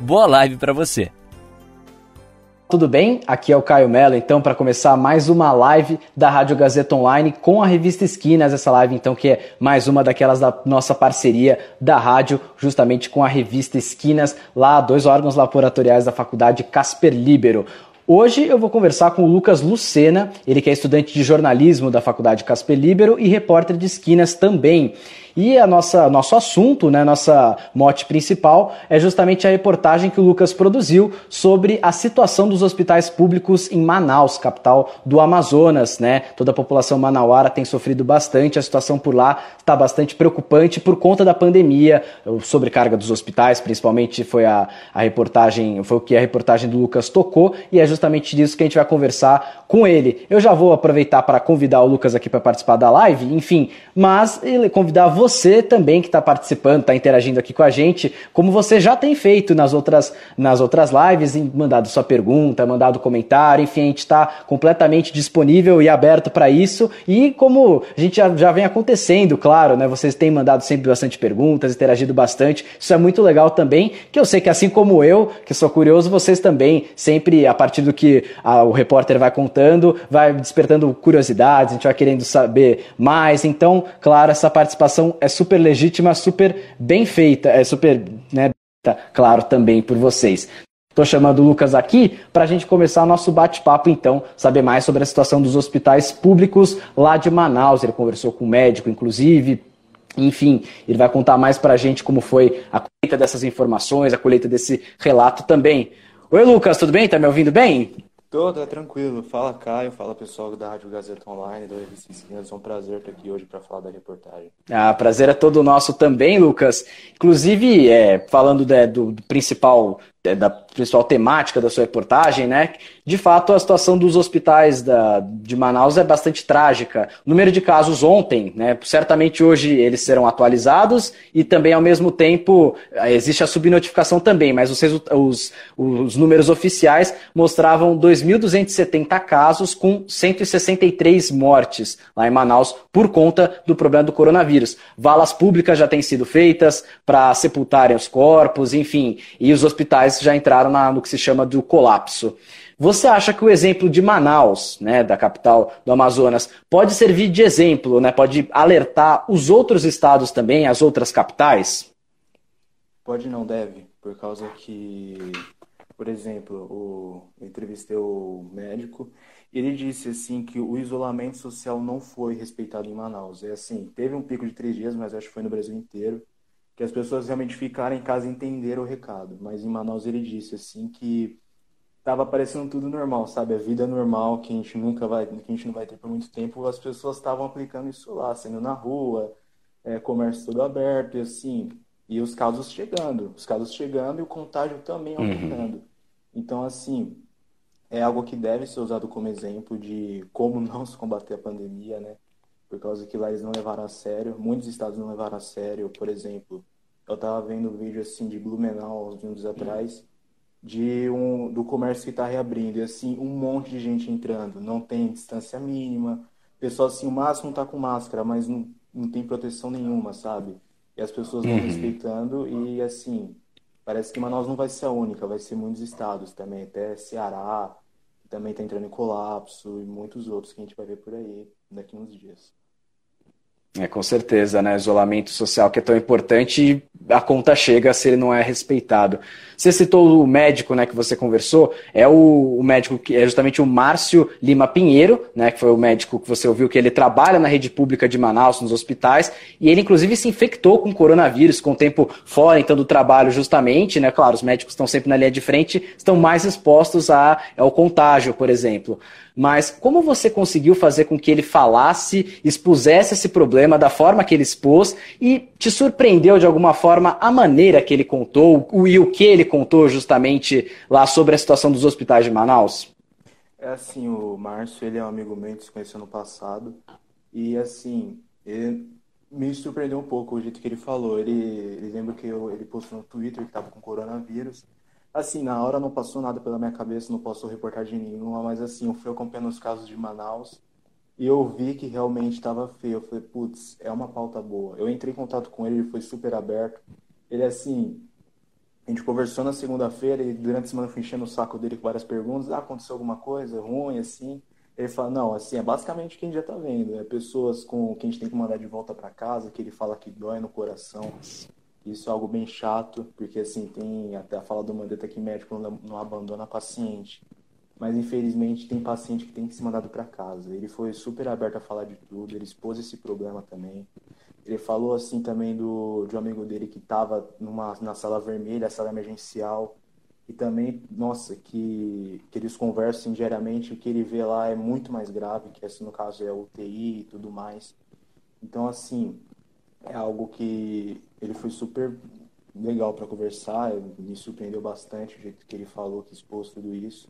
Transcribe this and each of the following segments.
Boa live para você. Tudo bem? Aqui é o Caio Mello, então, para começar mais uma live da Rádio Gazeta Online com a revista Esquinas. Essa live, então, que é mais uma daquelas da nossa parceria da rádio, justamente com a revista Esquinas, lá, dois órgãos laboratoriais da Faculdade Casper Libero. Hoje eu vou conversar com o Lucas Lucena, ele que é estudante de jornalismo da Faculdade Casper Libero e repórter de esquinas também. E a nossa nosso assunto, né, nossa mote principal é justamente a reportagem que o Lucas produziu sobre a situação dos hospitais públicos em Manaus, capital do Amazonas, né? Toda a população manauara tem sofrido bastante, a situação por lá está bastante preocupante por conta da pandemia, sobrecarga dos hospitais, principalmente foi a, a reportagem, foi o que a reportagem do Lucas tocou e é justamente disso que a gente vai conversar com ele. Eu já vou aproveitar para convidar o Lucas aqui para participar da live, enfim, mas ele convidar você você também que está participando, está interagindo aqui com a gente, como você já tem feito nas outras, nas outras lives, mandado sua pergunta, mandado comentário, enfim, a gente está completamente disponível e aberto para isso. E como a gente já, já vem acontecendo, claro, né? Vocês têm mandado sempre bastante perguntas, interagido bastante. Isso é muito legal também, que eu sei que assim como eu, que sou curioso, vocês também, sempre a partir do que a, o repórter vai contando, vai despertando curiosidades, a gente vai querendo saber mais. Então, claro, essa participação é super legítima, super bem feita, é super, né, claro, também por vocês. Estou chamando o Lucas aqui para a gente começar nosso bate-papo, então, saber mais sobre a situação dos hospitais públicos lá de Manaus. Ele conversou com o um médico, inclusive. Enfim, ele vai contar mais para a gente como foi a colheita dessas informações, a colheita desse relato também. Oi, Lucas, tudo bem? Tá me ouvindo bem? Tô, tá tranquilo. Fala Caio, fala pessoal da Rádio Gazeta Online, da Revista Esquinas. É um prazer estar aqui hoje para falar da reportagem. Ah, prazer é todo nosso também, Lucas. Inclusive, é, falando de, do, do principal da principal temática da sua reportagem, né? De fato, a situação dos hospitais da, de Manaus é bastante trágica. O número de casos ontem, né? Certamente hoje eles serão atualizados e também, ao mesmo tempo, existe a subnotificação também, mas os, os, os números oficiais mostravam 2.270 casos com 163 mortes lá em Manaus por conta do problema do coronavírus. Valas públicas já têm sido feitas para sepultarem os corpos, enfim, e os hospitais já entraram na, no que se chama do colapso. Você acha que o exemplo de Manaus, né, da capital do Amazonas, pode servir de exemplo, né, pode alertar os outros estados também, as outras capitais? Pode não deve, por causa que, por exemplo, o, eu entrevistei o médico e ele disse assim que o isolamento social não foi respeitado em Manaus. É assim, teve um pico de três dias, mas acho que foi no Brasil inteiro que as pessoas realmente ficaram em casa e entenderam o recado. Mas em Manaus ele disse assim que estava parecendo tudo normal, sabe? A vida normal que a gente nunca vai, que a gente não vai ter por muito tempo, as pessoas estavam aplicando isso lá, saindo na rua, é, comércio todo aberto e assim, e os casos chegando, os casos chegando e o contágio também uhum. aumentando. Uhum. Então assim, é algo que deve ser usado como exemplo de como não se combater a pandemia, né? Por causa que lá eles não levaram a sério, muitos estados não levaram a sério, por exemplo, eu estava vendo um vídeo assim de Blumenau uns anos atrás, de um do comércio que está reabrindo, e assim, um monte de gente entrando, não tem distância mínima, o pessoal assim, o máximo está com máscara, mas não, não tem proteção nenhuma, sabe? E as pessoas vão uhum. respeitando e assim, parece que Manaus não vai ser a única, vai ser muitos estados também, até Ceará, que também está entrando em colapso, e muitos outros que a gente vai ver por aí daqui uns dias. É, com certeza, né? Isolamento social que é tão importante e a conta chega se ele não é respeitado. Você citou o médico, né, que você conversou, é o, o, médico que é justamente o Márcio Lima Pinheiro, né, que foi o médico que você ouviu que ele trabalha na rede pública de Manaus, nos hospitais, e ele inclusive se infectou com coronavírus com o tempo fora então do trabalho justamente, né? Claro, os médicos estão sempre na linha de frente, estão mais expostos a, ao contágio, por exemplo. Mas como você conseguiu fazer com que ele falasse, expusesse esse problema da forma que ele expôs e te surpreendeu de alguma forma a maneira que ele contou o, e o que ele contou justamente lá sobre a situação dos hospitais de Manaus? É assim, o Márcio, ele é um amigo meu, se conheceu no passado, e assim, ele me surpreendeu um pouco o jeito que ele falou. Ele, ele lembra que eu, ele postou no Twitter que estava com coronavírus. Assim, na hora não passou nada pela minha cabeça, não passou reportagem nenhuma, mas assim, eu fui acompanhando os casos de Manaus e eu vi que realmente estava feio. Eu falei, putz, é uma pauta boa. Eu entrei em contato com ele, ele foi super aberto. Ele, assim, a gente conversou na segunda-feira e durante a semana eu fui enchendo o saco dele com várias perguntas. Ah, aconteceu alguma coisa ruim, assim? Ele fala, não, assim, é basicamente o que a gente já tá vendo. É pessoas com que a gente tem que mandar de volta para casa, que ele fala que dói no coração. Isso é algo bem chato, porque assim, tem até a fala do Mandetta que médico não, abandona paciente. Mas infelizmente tem paciente que tem que ser mandado para casa. Ele foi super aberto a falar de tudo, ele expôs esse problema também. Ele falou assim também do, de um amigo dele que estava na sala vermelha, sala emergencial, e também, nossa, que, que eles conversem diariamente, o que ele vê lá é muito mais grave, que esse no caso é UTI e tudo mais. Então, assim, é algo que ele foi super legal para conversar, me surpreendeu bastante o jeito que ele falou, que expôs tudo isso.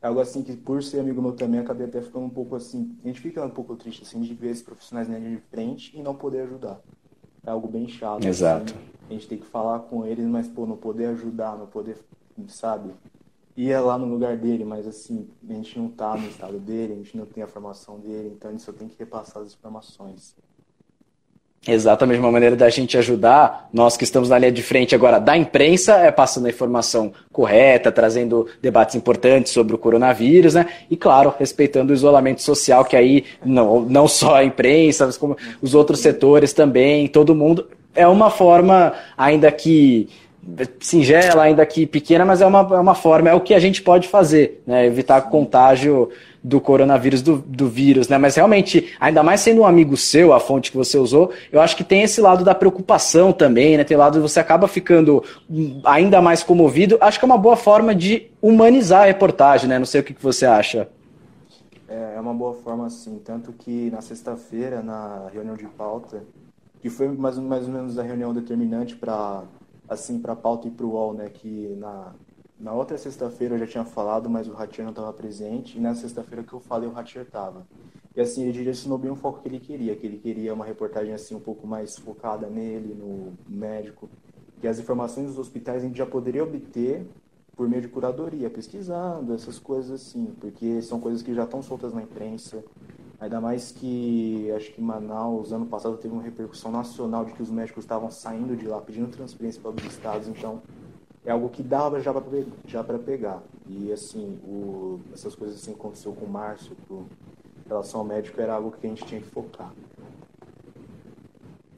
É algo assim que, por ser amigo meu também, acabei até ficando um pouco assim, a gente fica um pouco triste assim de ver esses profissionais na linha de frente e não poder ajudar. É algo bem chato. Assim. Exato. Assim, a gente tem que falar com eles, mas, pô, não poder ajudar, não poder sabe? Ia lá no lugar dele, mas assim, a gente não tá no estado dele, a gente não tem a formação dele, então a gente só tem que repassar as informações. Exatamente, uma maneira da gente ajudar, nós que estamos na linha de frente agora da imprensa, é passando a informação correta, trazendo debates importantes sobre o coronavírus, né? E claro, respeitando o isolamento social, que aí não, não só a imprensa, mas como os outros setores também, todo mundo. É uma forma, ainda que singela, ainda que pequena, mas é uma, é uma forma, é o que a gente pode fazer, né? Evitar contágio do coronavírus, do, do vírus, né? Mas realmente, ainda mais sendo um amigo seu, a fonte que você usou, eu acho que tem esse lado da preocupação também, né? Tem lado você acaba ficando ainda mais comovido. Acho que é uma boa forma de humanizar a reportagem, né? Não sei o que, que você acha. É, é uma boa forma, sim. Tanto que na sexta-feira, na reunião de pauta, que foi mais, mais ou menos a reunião determinante para assim para a pauta e para o UOL, né, que na, na outra sexta-feira eu já tinha falado, mas o Ratier não estava presente, e na sexta-feira que eu falei o Ratier estava. E assim, ele direcionou bem o foco que ele queria, que ele queria uma reportagem assim um pouco mais focada nele, no médico, que as informações dos hospitais a gente já poderia obter por meio de curadoria, pesquisando, essas coisas assim, porque são coisas que já estão soltas na imprensa, Ainda mais que acho que Manaus, ano passado, teve uma repercussão nacional de que os médicos estavam saindo de lá, pedindo transferência para outros estados. Então, é algo que dava já para já pegar. E, assim, o, essas coisas assim aconteceu com o Márcio, com relação ao médico, era algo que a gente tinha que focar.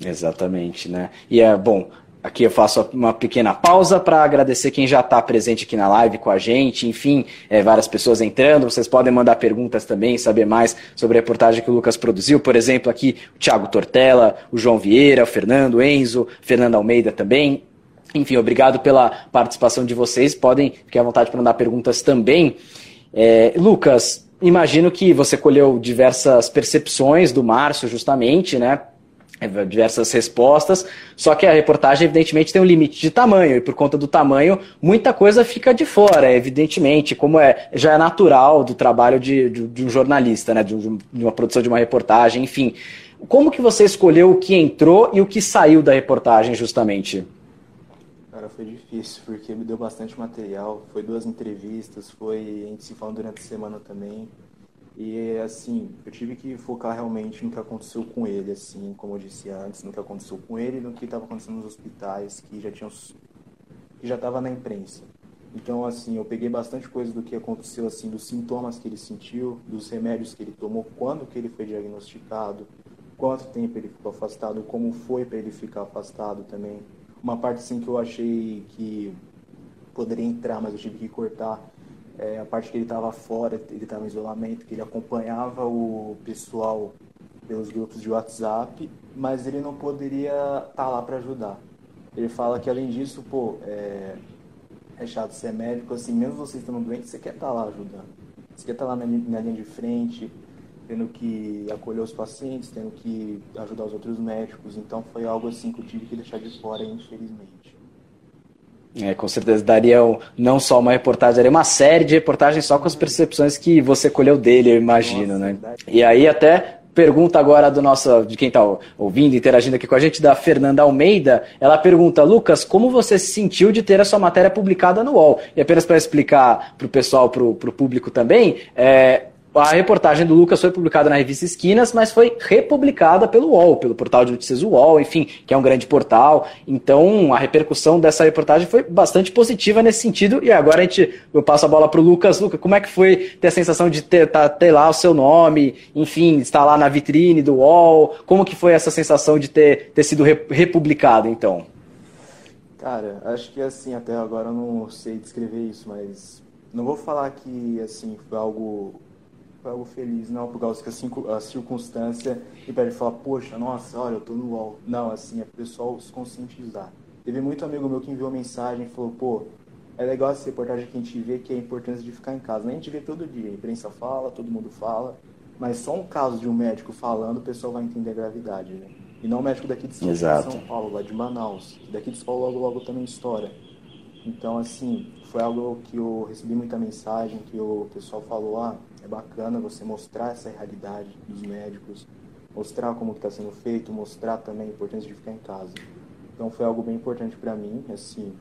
Exatamente, né? E é bom, Aqui eu faço uma pequena pausa para agradecer quem já está presente aqui na live com a gente. Enfim, é, várias pessoas entrando. Vocês podem mandar perguntas também, saber mais sobre a reportagem que o Lucas produziu. Por exemplo, aqui o Thiago Tortella, o João Vieira, o Fernando, o Enzo, Fernando Almeida também. Enfim, obrigado pela participação de vocês. Podem ficar à vontade para mandar perguntas também. É, Lucas, imagino que você colheu diversas percepções do Márcio, justamente, né? É, diversas respostas, só que a reportagem, evidentemente, tem um limite de tamanho, e por conta do tamanho, muita coisa fica de fora, evidentemente, como é, já é natural do trabalho de, de, de um jornalista, né, de, de, uma produção de uma reportagem, enfim. Como que você escolheu o que entrou e o que saiu da reportagem, justamente? Cara, foi difícil, porque me deu bastante material, foi duas entrevistas, foi a gente se falando durante a semana também, e assim, eu tive que focar realmente no que aconteceu com ele, assim, como eu disse antes, no que aconteceu com ele e no que estava acontecendo nos hospitais que já tinham que já estava na imprensa. Então, assim, eu peguei bastante coisa do que aconteceu, assim, dos sintomas que ele sentiu, dos remédios que ele tomou, quando que ele foi diagnosticado, quanto tempo ele ficou afastado, como foi para ele ficar afastado também. Uma parte, assim, que eu achei que poderia entrar, mas eu tive que cortar, é, a parte que ele estava fora, ele estava em isolamento, que ele acompanhava o pessoal pelos grupos de WhatsApp, mas ele não poderia estar tá lá para ajudar. Ele fala que além disso, pô, é, é chato ser médico, assim, mesmo você estando doente, você quer estar tá lá ajudando. Você quer estar lá na, na linha de frente, tendo que acolher os pacientes, tendo que ajudar os outros médicos. Então foi algo assim que eu tive que deixar de fora, infelizmente. É, com certeza daria não só uma reportagem, daria uma série de reportagens só com as percepções que você colheu dele, eu imagino, Nossa, né? Verdade. E aí até pergunta agora do nosso, de quem está ouvindo, interagindo aqui com a gente, da Fernanda Almeida. Ela pergunta, Lucas, como você se sentiu de ter a sua matéria publicada no UOL? E apenas para explicar para o pessoal, para o público também, é, a reportagem do Lucas foi publicada na revista Esquinas, mas foi republicada pelo UOL, pelo portal de notícias UOL, enfim, que é um grande portal. Então, a repercussão dessa reportagem foi bastante positiva nesse sentido. E agora a gente, eu passo a bola para o Lucas. Lucas, como é que foi ter a sensação de ter, tá, ter lá o seu nome, enfim, estar lá na vitrine do UOL? Como que foi essa sensação de ter, ter sido republicado, então? Cara, acho que assim, até agora eu não sei descrever isso, mas não vou falar que assim foi algo foi algo feliz, não por causa que a, circunstância e para ele falar, poxa, nossa, olha, eu tô no UOL. Não, assim, é pro pessoal se conscientizar. Teve muito amigo meu que enviou mensagem e falou, pô, é legal essa reportagem que a gente vê que é a importância de ficar em casa. A gente vê todo dia, a imprensa fala, todo mundo fala, mas só um caso de um médico falando, o pessoal vai entender a gravidade, né? E não um médico daqui de São, São Paulo, lá de Manaus. Daqui de São Paulo logo logo também história. Então, assim, foi algo que eu recebi muita mensagem, que o pessoal falou, ah, é bacana você mostrar essa realidade dos médicos, mostrar como está sendo feito, mostrar também a importância de ficar em casa. Então foi algo bem importante para mim, assim,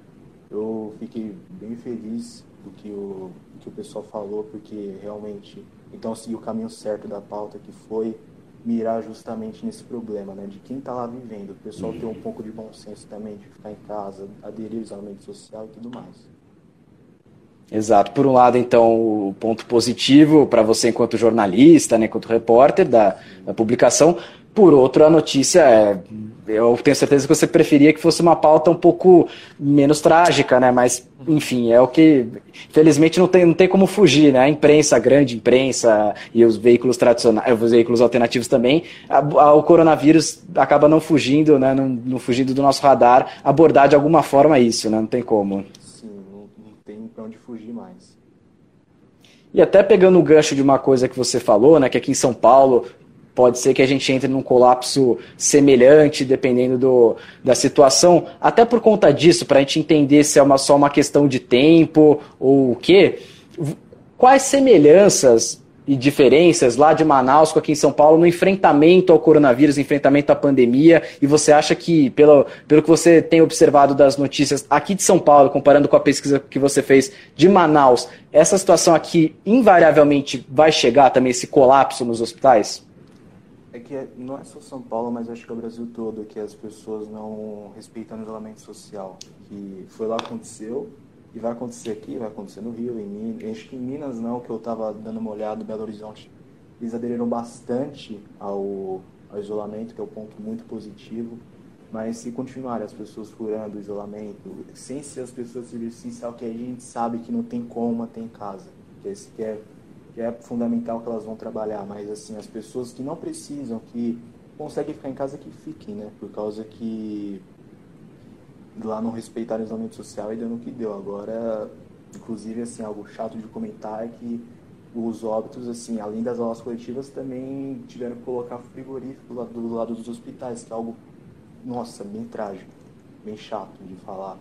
eu fiquei bem feliz do que o, do que o pessoal falou, porque realmente, então segui o caminho certo da pauta, que foi mirar justamente nesse problema, né, de quem está lá vivendo, o pessoal ter um pouco de bom senso também, de ficar em casa, aderir ao isolamento social e tudo mais. Exato. Por um lado, então, o ponto positivo para você enquanto jornalista, né, enquanto repórter da, da publicação. Por outro, a notícia é. Eu tenho certeza que você preferia que fosse uma pauta um pouco menos trágica, né? Mas, enfim, é o que. Felizmente não tem, não tem como fugir, né? A imprensa, a grande imprensa e os veículos tradicionais, os veículos alternativos também, a, a, o coronavírus acaba não fugindo, né? Não, não fugindo do nosso radar, abordar de alguma forma isso, né? Não tem como para onde fugir mais. E até pegando o gancho de uma coisa que você falou, né, que aqui em São Paulo pode ser que a gente entre num colapso semelhante, dependendo do, da situação, até por conta disso, para a gente entender se é uma, só uma questão de tempo ou o quê. Quais semelhanças e diferenças lá de Manaus com aqui em São Paulo no enfrentamento ao coronavírus, enfrentamento à pandemia, e você acha que, pelo, pelo que você tem observado das notícias aqui de São Paulo, comparando com a pesquisa que você fez de Manaus, essa situação aqui invariavelmente vai chegar também esse colapso nos hospitais? É que não é só São Paulo, mas acho que é o Brasil todo que as pessoas não respeitam o isolamento social. Que foi lá que aconteceu, e vai acontecer aqui, vai acontecer no Rio, em Minas. Acho que em Minas não, que eu estava dando uma olhada, Belo Horizonte, eles aderiram bastante ao, ao isolamento, que é um ponto muito positivo. Mas se continuarem as pessoas furando o isolamento, sem ser as pessoas serviço essencial, que a gente sabe que não tem como manter em casa, que esse que é, que é fundamental que elas vão trabalhar, mas assim, as pessoas que não precisam, que conseguem ficar em casa, que fiquem, né? Por causa que lá não respeitaram o isolamento social e deu no que deu. Agora, inclusive, assim, algo chato de comentar é que os óbitos, assim, além das aulas coletivas, também tiveram que colocar frigorífico do lado dos hospitais, que é algo, nossa, bem trágico, bem chato de falar.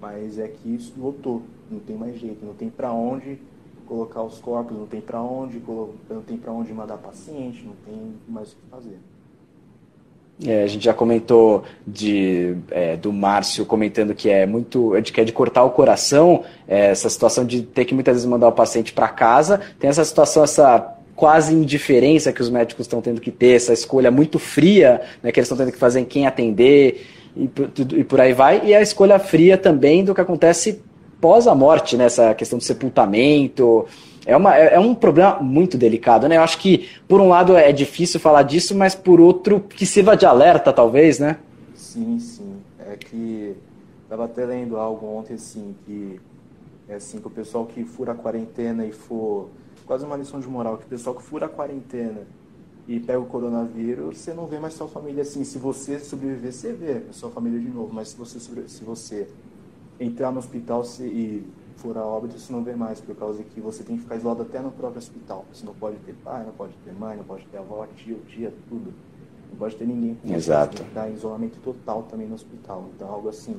Mas é que isso lotou, não tem mais jeito, não tem para onde colocar os corpos, não tem para onde, não tem para onde mandar paciente, não tem mais o que fazer. É, a gente já comentou de, é, do Márcio comentando que é muito de, que é de cortar o coração, é, essa situação de ter que muitas vezes mandar o paciente para casa. Tem essa situação, essa quase indiferença que os médicos estão tendo que ter, essa escolha muito fria né, que eles estão tendo que fazer em quem atender e, e por aí vai. E a escolha fria também do que acontece pós a morte, né, essa questão do sepultamento é, uma, é, é, um problema muito delicado, né? Eu acho que, por um lado, é difícil falar disso, mas por outro, que sirva de alerta, talvez, né? Sim, sim. É que estava até lendo algo ontem, assim, que é assim, que o pessoal que fura a quarentena e for. Quase uma lição de moral, que o pessoal que fura a quarentena e pega o coronavírus, você não vê mais sua família assim. Se você sobreviver, você vê a sua família de novo, mas se você, se você entrar no hospital e for a óbito, você não vê mais, por causa que você tem que ficar isolado até no próprio hospital. Você não pode ter pai, não pode ter mãe, não pode ter avó, tio, tia, tudo. Não pode ter ninguém com Exato. Tem em isolamento total também no hospital. Então, algo assim,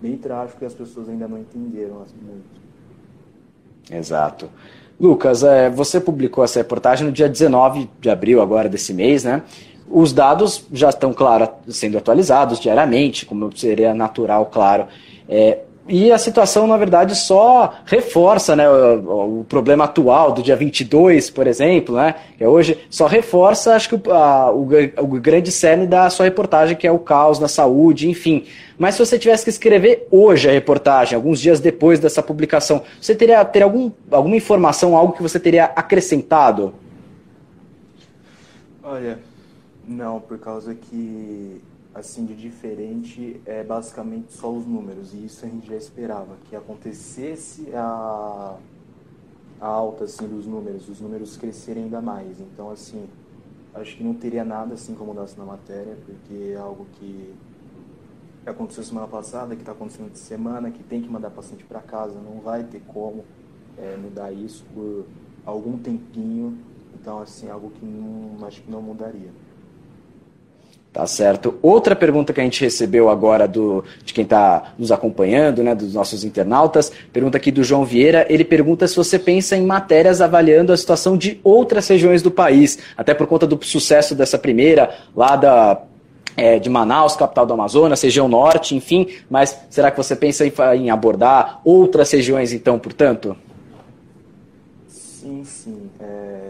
bem trágico e as pessoas ainda não entenderam assim, muito. Exato. Lucas, é, você publicou essa reportagem no dia 19 de abril agora desse mês, né? Os dados já estão, claro, sendo atualizados diariamente, como seria natural, claro. É, e a situação, na verdade, só reforça né, o, o, problema atual do dia 22, por exemplo, né, que é hoje, só reforça, acho que, a, o, o grande cerne da sua reportagem, que é o caos na saúde, enfim. Mas se você tivesse que escrever hoje a reportagem, alguns dias depois dessa publicação, você teria, teria algum, alguma informação, algo que você teria acrescentado? Olha, não, por causa que assim de diferente é basicamente só os números e isso a gente já esperava que acontecesse a, a alta assim dos números, os números crescerem ainda mais. Então assim, acho que não teria nada assim como mudasse na matéria, porque é algo que aconteceu semana passada, que está acontecendo de semana, que tem que mandar paciente para casa, não vai ter como é, mudar isso por algum tempinho. Então assim, algo que não, acho que não mudaria. Tá certo. Outra pergunta que a gente recebeu agora do, de quem está nos acompanhando, né, dos nossos internautas, pergunta aqui do João Vieira. Ele pergunta se você pensa em matérias avaliando a situação de outras regiões do país, até por conta do sucesso dessa primeira, lá da, é, de Manaus, capital do Amazonas, região norte, enfim. Mas será que você pensa em, em abordar outras regiões, então, portanto? Sim, sim. É,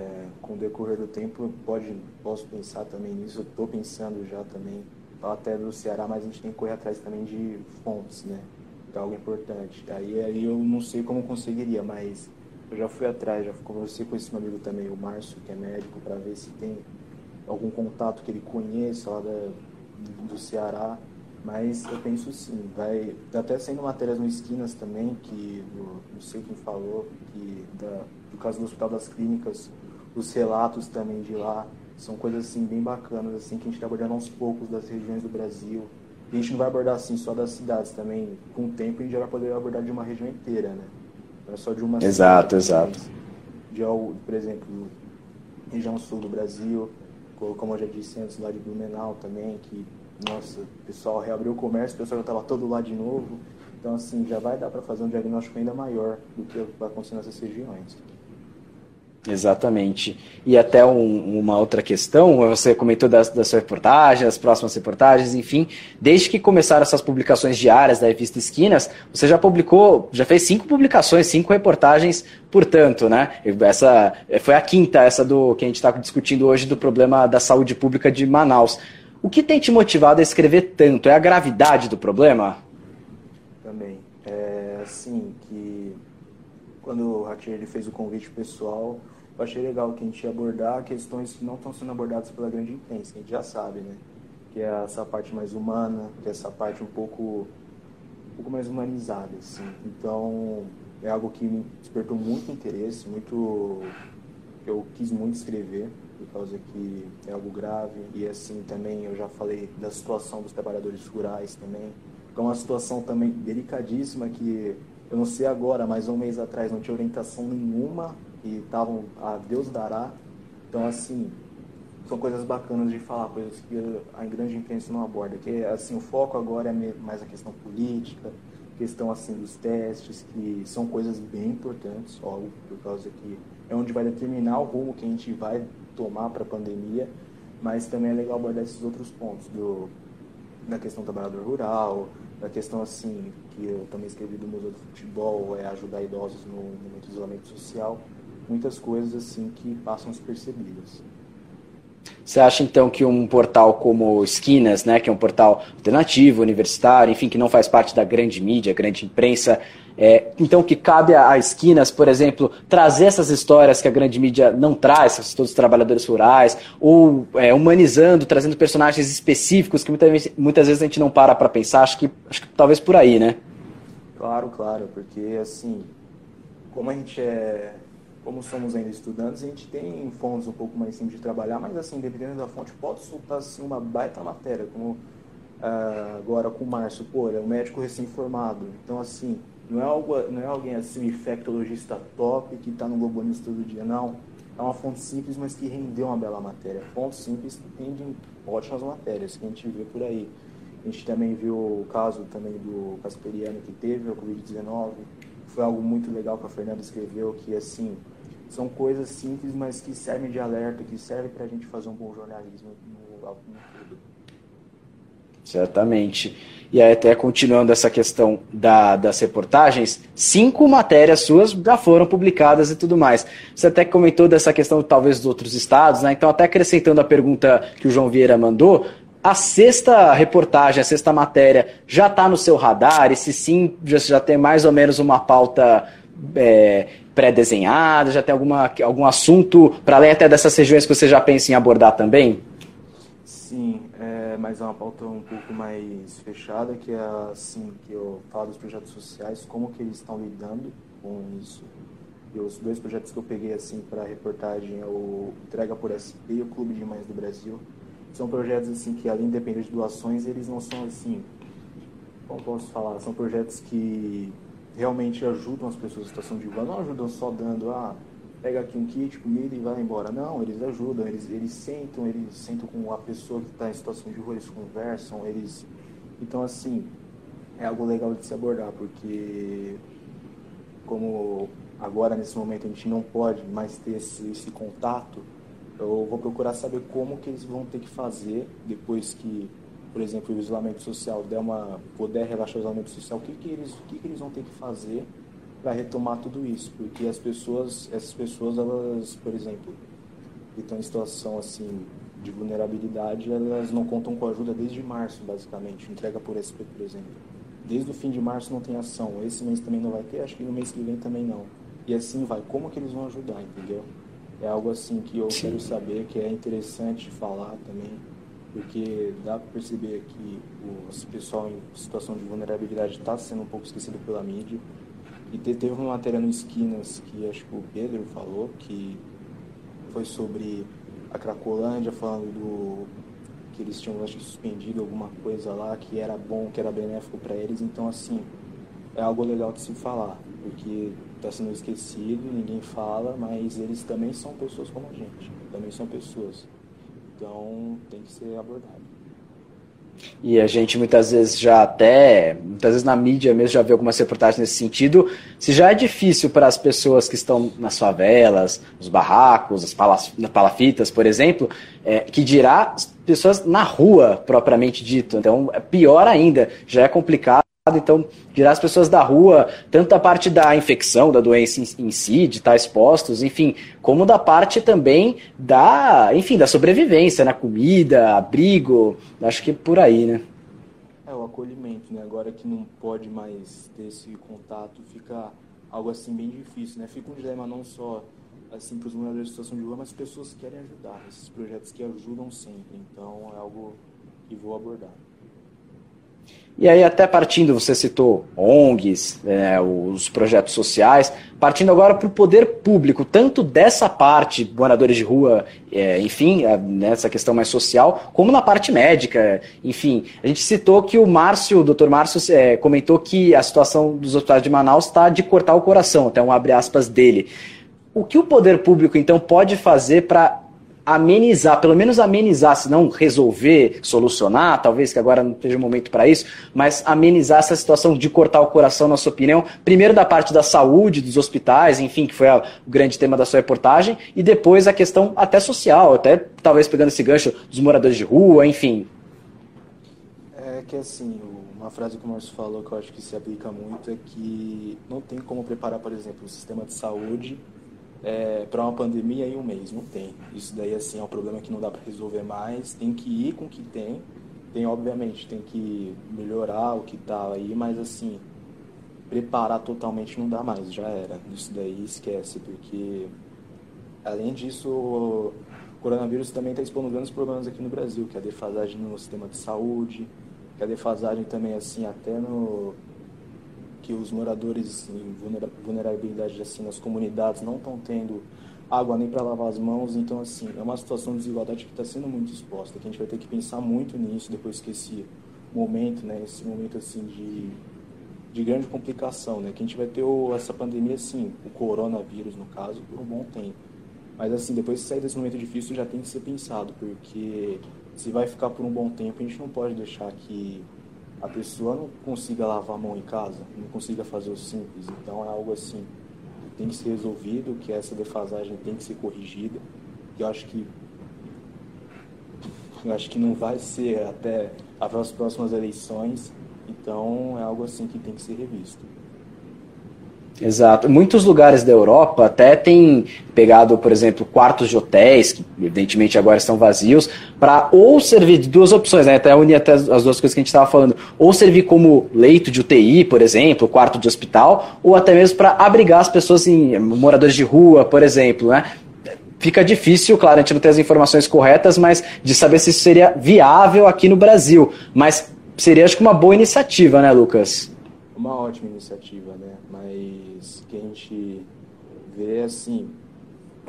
decorrer do tempo, pode posso pensar também nisso, estou pensando já também, até do Ceará, mas a gente tem que correr atrás também de fontes, né? É algo importante. Aí, aí eu não sei como conseguiria, mas eu já fui atrás, já conversei com esse meu amigo também, o Márcio, que é médico, para ver se tem algum contato que ele conheça lá da, do Ceará. Mas eu penso sim, vai até sendo matérias no Esquinas também, que não sei quem falou, que da, do caso do Hospital das Clínicas, os relatos também de lá, são coisas assim bem bacanas assim que a gente está abordando aos poucos das regiões do Brasil. E a gente não vai abordar assim só das cidades também. Com o tempo a gente já vai poder abordar de uma região inteira, né? Não é só de uma Exato, cidade, exato. De, por exemplo, região sul do Brasil, como eu já disse antes, lá de Blumenau também, que, nossa, o pessoal reabriu o comércio, o pessoal já estava todo lá de novo. Então, assim, já vai dar para fazer um diagnóstico ainda maior do que vai acontecer nessas regiões. Exatamente. E até um, uma outra questão, você comentou da, da sua reportagem, das próximas reportagens, enfim, desde que começaram essas publicações diárias da revista Esquinas, você já publicou, já fez cinco publicações, cinco reportagens, portanto, né? Essa foi a quinta, essa do que a gente está discutindo hoje do problema da saúde pública de Manaus. O que tem te motivado a escrever tanto? É a gravidade do problema? Também. É assim que quando o Ratier ele fez o convite pessoal, eu achei legal que a gente ia abordar questões que não estão sendo abordadas pela grande imprensa, que a gente já sabe, né? Que é essa parte mais humana, que é essa parte um pouco, um pouco mais humanizada, assim. Então, é algo que me despertou muito interesse, muito... Eu quis muito escrever, por causa que é algo grave. E, assim, também eu já falei da situação dos trabalhadores rurais também, que é uma situação também delicadíssima que eu não sei agora, mas um mês atrás não tinha orientação nenhuma e estavam a Deus dará. Então, assim, são coisas bacanas de falar, coisas que a grande imprensa não aborda. Que, assim, o foco agora é mais a questão política, questão, assim, dos testes, que são coisas bem importantes, óbvio, por causa que é onde vai determinar o rumo que a gente vai tomar para a pandemia, mas também é legal abordar esses outros pontos, do, da questão do trabalhador rural, da questão, assim, que eu também escrevi do Museu do Futebol, é ajudar idosos no momento de isolamento social, muitas coisas assim que passam despercebidas. Você acha então que um portal como Esquinas, né, que é um portal alternativo, universitário, enfim, que não faz parte da grande mídia, grande imprensa, é, então que cabe a, a, Esquinas, por exemplo, trazer essas histórias que a grande mídia não traz, todos os trabalhadores rurais, ou é, humanizando, trazendo personagens específicos que muitas, vezes a gente não para para pensar, acho que, acho que talvez por aí, né? Claro, claro, porque assim, como a gente é como somos ainda estudantes, a gente tem fontes um pouco mais simples de trabalhar, mas assim, dependendo da fonte, pode soltar assim, uma baita matéria, como uh, agora com o Márcio, pô, é um médico recém-formado. Então, assim, Não é, algo, não é alguém assim, um infectologista top que está no Globo News todo dia, não. É uma fonte simples, mas que rendeu uma bela matéria. Fontes simples rendem ótimas matérias que a gente vê por aí. A gente também viu o caso também do Casperiano que teve a Covid-19. Foi algo muito legal que a Fernanda escreveu, que assim, são coisas simples, mas que servem de alerta, que servem para a gente fazer um bom jornalismo no, no tudo. Certamente. E aí, até continuando essa questão da, das reportagens, cinco matérias suas já foram publicadas e tudo mais. Você até comentou dessa questão, talvez, dos outros estados, né? Então, até acrescentando a pergunta que o João Vieira mandou, a sexta reportagem, a sexta matéria, já está no seu radar? E se sim, já, já tem mais ou menos uma pauta é, pré-desenhada? Já tem alguma, algum assunto, para além até dessas regiões que você já pensa em abordar também? Sim, é, mas é uma pauta um pouco mais fechada, que é assim, que eu falo dos projetos sociais, como que eles estão lidando com isso. E os dois projetos que eu peguei assim para reportagem é o Entrega por SP e o Clube de Mães do Brasil. São projetos assim que além de depender de doações, eles não são assim, como posso falar, são projetos que realmente ajudam as pessoas em situação de rua, não ajudam só dando, ah, pega aqui um kit, comida e vai embora. Não, eles ajudam, eles, eles sentam, eles sentam com a pessoa que está em situação de rua, eles conversam, eles. Então, assim, é algo legal de se abordar, porque como agora nesse momento a gente não pode mais ter esse, esse contato, eu vou procurar saber como que eles vão ter que fazer depois que, por exemplo, o isolamento social der uma, puder relaxar o isolamento social, o que, que, eles, o que, que eles vão ter que fazer para retomar tudo isso, porque as pessoas, essas pessoas, elas, por exemplo, que estão em situação assim de vulnerabilidade, elas não contam com ajuda desde março, basicamente, entrega por SP, por exemplo. Desde o fim de março não tem ação, esse mês também não vai ter, acho que no mês que vem também não. E assim vai, como que eles vão ajudar, entendeu? É algo assim que eu quero saber, que é interessante falar também, porque dá para perceber que o pessoal em situação de vulnerabilidade está sendo um pouco esquecido pela mídia, e teve uma matéria no Esquinas que acho que o Pedro falou, que foi sobre a Cracolândia, falando do que eles tinham acho que, suspendido alguma coisa lá que era bom, que era benéfico para eles. Então, assim, é algo legal de se falar, porque está sendo esquecido, ninguém fala, mas eles também são pessoas como a gente, também são pessoas. Então, tem que ser abordado. E a gente muitas vezes já até, muitas vezes na mídia mesmo já vê algumas reportagens nesse sentido. Se já é difícil para as pessoas que estão nas favelas, nos barracos, as palafitas, por exemplo, é, que dirá pessoas na rua propriamente dito. Então é pior ainda, já é complicado então tirar as pessoas da rua, tanto da parte da infecção, da doença em, si, de estar expostos, enfim, como da parte também da, enfim, da sobrevivência, na né? comida, abrigo, acho que por aí, né? É, o acolhimento, né? Agora que não pode mais ter esse contato, fica algo assim bem difícil, né? Fica um dilema não só assim para os moradores de situação de rua, mas pessoas que querem ajudar, esses projetos que ajudam sempre. Então é algo que vou abordar. E aí, até partindo, você citou ONGs, é, os projetos sociais, partindo agora para o poder público, tanto dessa parte, moradores de rua, é, enfim, é, nessa questão mais social, como na parte médica, enfim. A gente citou que o Márcio, o doutor Márcio, é, comentou que a situação dos hospitais de Manaus está de cortar o coração, até um abre aspas dele. O que o poder público, então, pode fazer para amenizar, pelo menos amenizar, se não resolver, solucionar, talvez que agora não esteja o momento para isso, mas amenizar essa situação de cortar o coração, na sua opinião, primeiro da parte da saúde, dos hospitais, enfim, que foi a, o grande tema da sua reportagem, e depois a questão até social, até talvez pegando esse gancho dos moradores de rua, enfim. É que assim, uma frase que o Márcio falou que eu acho que se aplica muito é que não tem como preparar, por exemplo, o sistema de saúde é, para uma pandemia em um mês. Não tem. Isso daí assim, é um problema que não dá para resolver mais. Tem que ir com o que tem. Tem, obviamente, tem que melhorar o que está aí, mas assim, preparar totalmente não dá mais, já era. Isso daí esquece, porque além disso, o coronavírus também está expondo grandes problemas aqui no Brasil, que é a defasagem no sistema de saúde, que é a defasagem também assim até no que os moradores em vulnerabilidade assim nas comunidades não estão tendo água nem para lavar as mãos, então assim é uma situação de desigualdade que está sendo muito exposta, que a gente vai ter que pensar muito nisso depois que esse momento, né, esse momento assim de, de grande complicação, né? Que a gente vai ter o, essa pandemia, assim, o coronavírus, no caso, por um bom tempo. Mas, assim, depois de sair desse momento difícil, já tem que ser pensado, porque se vai ficar por um bom tempo, a gente não pode deixar que a pessoa não consiga lavar a mão em casa, não consiga fazer o simples. Então, é algo, assim, que tem que ser resolvido, que essa defasagem tem que ser corrigida. Eu acho que eu acho que não vai ser até as próximas eleições então é algo assim que tem que ser revisto. Exato. Muitos lugares da Europa até têm pegado, por exemplo, quartos de hotéis, que evidentemente agora estão vazios, para ou servir de duas opções, né? até unir até as duas coisas que a gente estava falando, ou servir como leito de UTI, por exemplo, quarto de hospital, ou até mesmo para abrigar as pessoas, em, moradores de rua, por exemplo, né? Fica difícil, claro, a gente não tem as informações corretas, mas de saber se isso seria viável aqui no Brasil. Mas seria acho que uma boa iniciativa, né, Lucas? Uma ótima iniciativa, né? Mas que a gente vê assim,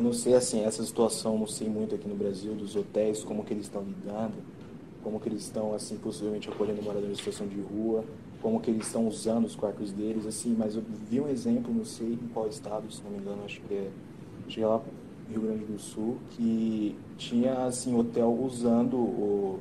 não sei assim, essa situação não sei muito aqui no Brasil dos hotéis, como que eles estão lidando, como que eles estão assim possivelmente acolhendo moradores em situação de rua, como que eles estão usando os quartos deles, assim, mas eu vi um exemplo, não sei em qual estado, se não me engano, acho que é, cheguei lá Rio Grande do Sul, que tinha assim hotel usando o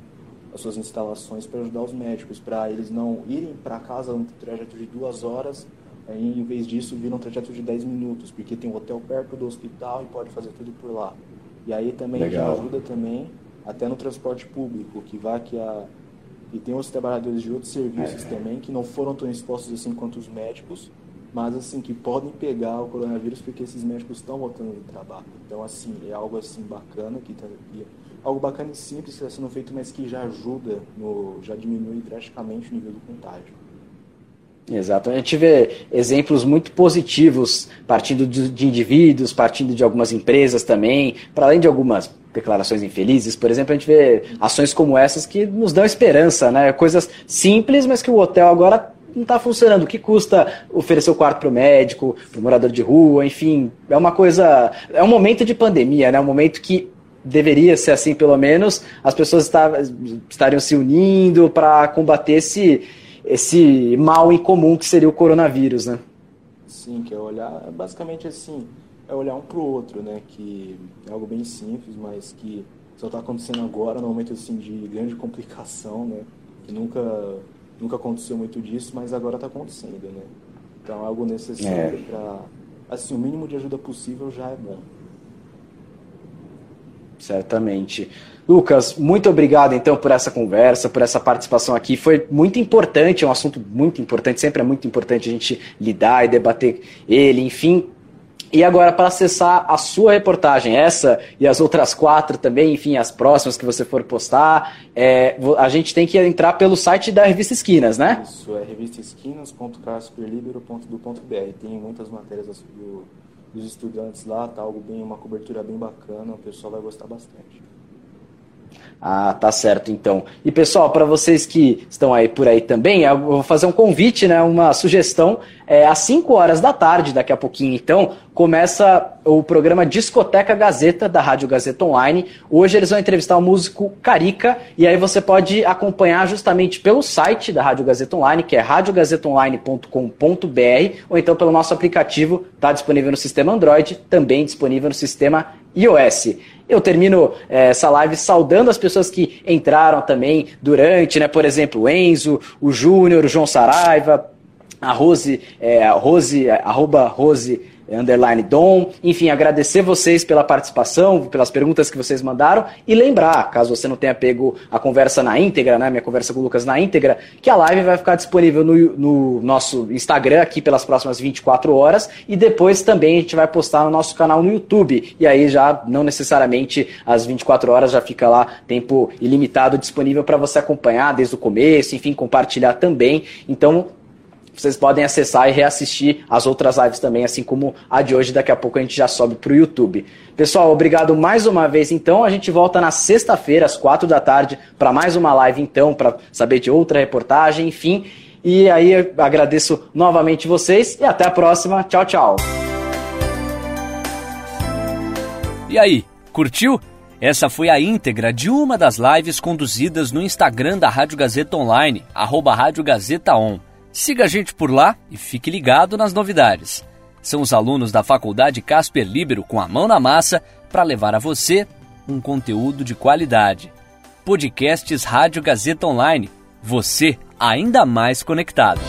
as suas instalações para ajudar os médicos, para eles não irem para casa um trajeto de duas horas, aí, em vez disso viram um trajeto de 10 minutos, porque tem um hotel perto do hospital e pode fazer tudo por lá. E aí também Legal. já ajuda também até no transporte público, que vai que a e tem os trabalhadores de outros serviços é. também que não foram tão expostos assim quanto os médicos, mas assim que podem pegar o coronavírus porque esses médicos estão voltando de trabalho. Então assim é algo assim bacana que, tá, que algo bacana e simples que está sendo feito, mas que já ajuda, no, já diminui drasticamente o nível do contágio. Exato. A gente vê exemplos muito positivos partindo de, indivíduos, partindo de algumas empresas também, para além de algumas declarações infelizes, por exemplo, a gente vê ações como essas que nos dão esperança, né? Coisas simples, mas que o hotel agora não está funcionando. O que custa oferecer o quarto para o médico, para o morador de rua, enfim, é uma coisa. É um momento de pandemia, né? Um momento que deveria ser assim pelo menos, as pessoas estariam se unindo para combater esse, esse mal em comum que seria o coronavírus, né? Sim, que é olhar, basicamente assim, é olhar um para o outro, né? Que é algo bem simples, mas que só está acontecendo agora, num momento assim de grande complicação, né? Que nunca, nunca aconteceu muito disso, mas agora está acontecendo, né? Então, é algo necessário é. para, assim, o mínimo de ajuda possível já é bom. Certamente. Lucas, muito obrigado então por essa conversa, por essa participação aqui. Foi muito importante, é um assunto muito importante, sempre é muito importante a gente lidar e debater ele, enfim. E agora, para acessar a sua reportagem, essa e as outras quatro também, enfim, as próximas que você for postar, é, a gente tem que entrar pelo site da Revista Esquinas, né? Isso, é revistaesquinas.casperlibero.br. Tem muitas matérias do dos estudantes lá, tá algo bem, uma cobertura bem bacana, o pessoal vai gostar bastante. Ah, tá certo então. E pessoal, para vocês que estão aí por aí também, eu vou fazer um convite, né, uma sugestão. É, às 5 horas da tarde, daqui a pouquinho então, começa o programa Discoteca Gazeta da Rádio Gazeta Online. Hoje eles vão entrevistar o músico Carica e aí você pode acompanhar justamente pelo site da Rádio Gazeta Online, que é radiogazetaonline.com.br, ou então pelo nosso aplicativo, está disponível no sistema Android, também disponível no sistema iOS. Eu termino é, essa live saudando as pessoas que entraram também durante, né? Por exemplo, o Enzo, o Júnior, o João Saraiva, a Rose, é, Rose, arroba Rose underline Dom. Enfim, agradecer vocês pela participação, pelas perguntas que vocês mandaram e lembrar, caso você não tenha pego a conversa na íntegra, né, minha conversa com o Lucas na íntegra, que a live vai ficar disponível no, no nosso Instagram aqui pelas próximas 24 horas e depois também a gente vai postar no nosso canal no YouTube. E aí já não necessariamente às 24 horas já fica lá tempo ilimitado disponível para você acompanhar desde o começo, enfim, compartilhar também. Então, vocês podem acessar e reassistir as outras lives também, assim como a de hoje. Daqui a pouco a gente já sobe para o YouTube. Pessoal, obrigado mais uma vez. Então, a gente volta na sexta-feira, às quatro da tarde, para mais uma live, então, para saber de outra reportagem, enfim. E aí, agradeço novamente vocês e até a próxima. Tchau, tchau. E aí, curtiu? Essa foi a íntegra de uma das lives conduzidas no Instagram da Rádio Gazeta Online, arroba Rádio Gazeta On. Siga a gente por lá e fique ligado nas novidades. São os alunos da Faculdade Casper Libero com a mão na massa para levar a você um conteúdo de qualidade. Podcasts Rádio Gazeta Online. Você ainda mais conectado.